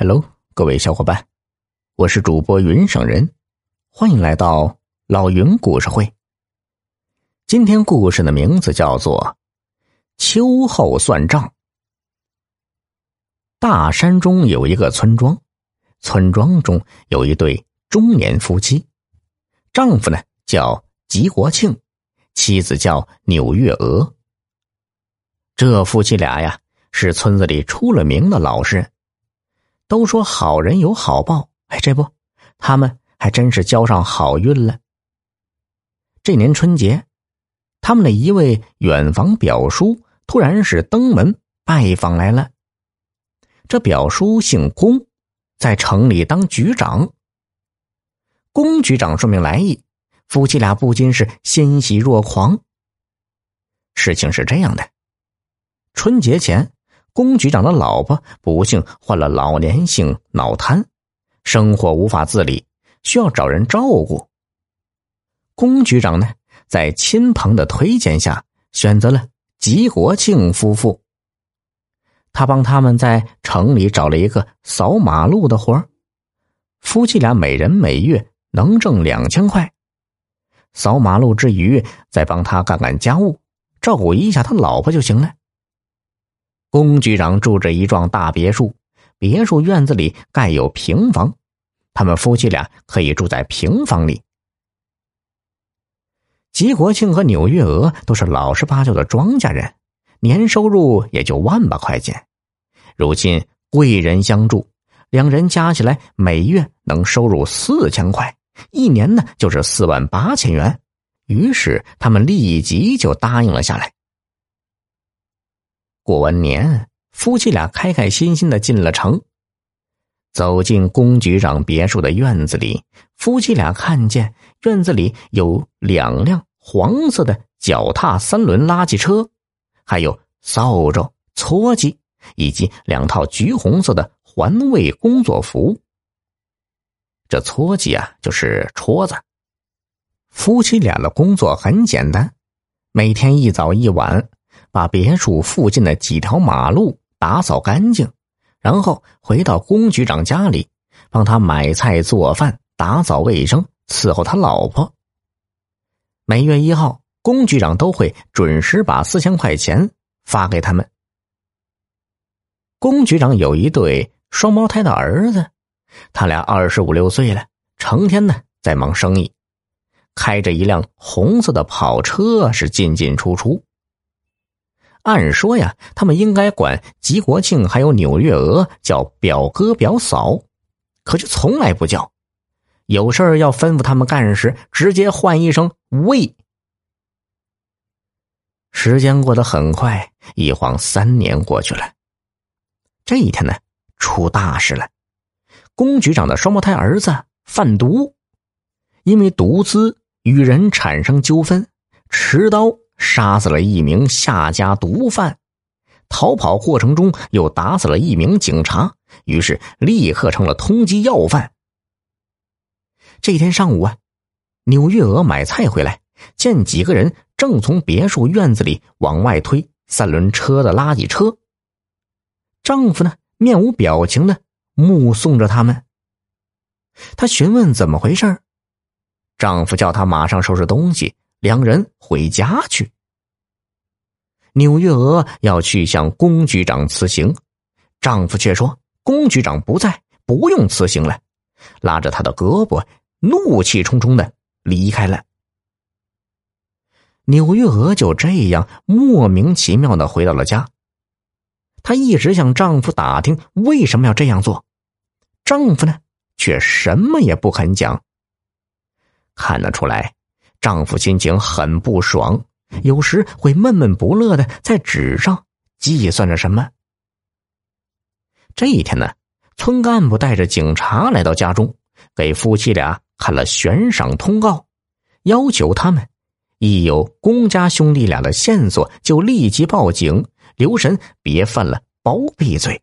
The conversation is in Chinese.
Hello，各位小伙伴，我是主播云省人，欢迎来到老云故事会。今天故事的名字叫做《秋后算账》。大山中有一个村庄，村庄中有一对中年夫妻，丈夫呢叫吉国庆，妻子叫纽月娥。这夫妻俩呀，是村子里出了名的老实人。都说好人有好报，哎，这不，他们还真是交上好运了。这年春节，他们的一位远房表叔突然是登门拜访来了。这表叔姓龚，在城里当局长。龚局长说明来意，夫妻俩不禁是欣喜若狂。事情是这样的，春节前。龚局长的老婆不幸患了老年性脑瘫，生活无法自理，需要找人照顾。龚局长呢，在亲朋的推荐下，选择了吉国庆夫妇。他帮他们在城里找了一个扫马路的活夫妻俩每人每月能挣两千块。扫马路之余，再帮他干干家务，照顾一下他老婆就行了。龚局长住着一幢大别墅，别墅院子里盖有平房，他们夫妻俩可以住在平房里。吉国庆和钮月娥都是老实巴交的庄稼人，年收入也就万把块钱。如今贵人相助，两人加起来每月能收入四千块，一年呢就是四万八千元。于是他们立即就答应了下来。过完年，夫妻俩开开心心的进了城。走进龚局长别墅的院子里，夫妻俩看见院子里有两辆黄色的脚踏三轮垃圾车，还有扫帚、撮箕，以及两套橘红色的环卫工作服。这撮箕啊，就是戳子。夫妻俩的工作很简单，每天一早一晚。把别墅附近的几条马路打扫干净，然后回到龚局长家里，帮他买菜做饭、打扫卫生、伺候他老婆。每月一号，龚局长都会准时把四千块钱发给他们。龚局长有一对双胞胎的儿子，他俩二十五六岁了，成天呢在忙生意，开着一辆红色的跑车，是进进出出。按说呀，他们应该管吉国庆还有纽月娥叫表哥表嫂，可却从来不叫。有事儿要吩咐他们干时，直接唤一声“喂”。时间过得很快，一晃三年过去了。这一天呢，出大事了。龚局长的双胞胎儿子贩毒，因为毒资与人产生纠纷，持刀。杀死了一名下家毒贩，逃跑过程中又打死了一名警察，于是立刻成了通缉要犯。这天上午啊，钮月娥买菜回来，见几个人正从别墅院子里往外推三轮车的垃圾车。丈夫呢，面无表情的目送着他们。她询问怎么回事丈夫叫她马上收拾东西。两人回家去。纽月娥要去向龚局长辞行，丈夫却说：“龚局长不在，不用辞行了。”拉着她的胳膊，怒气冲冲的离开了。纽月娥就这样莫名其妙的回到了家。她一直向丈夫打听为什么要这样做，丈夫呢却什么也不肯讲。看得出来。丈夫心情很不爽，有时会闷闷不乐的在纸上计算着什么。这一天呢，村干部带着警察来到家中，给夫妻俩看了悬赏通告，要求他们一有龚家兄弟俩的线索就立即报警，留神别犯了包庇罪。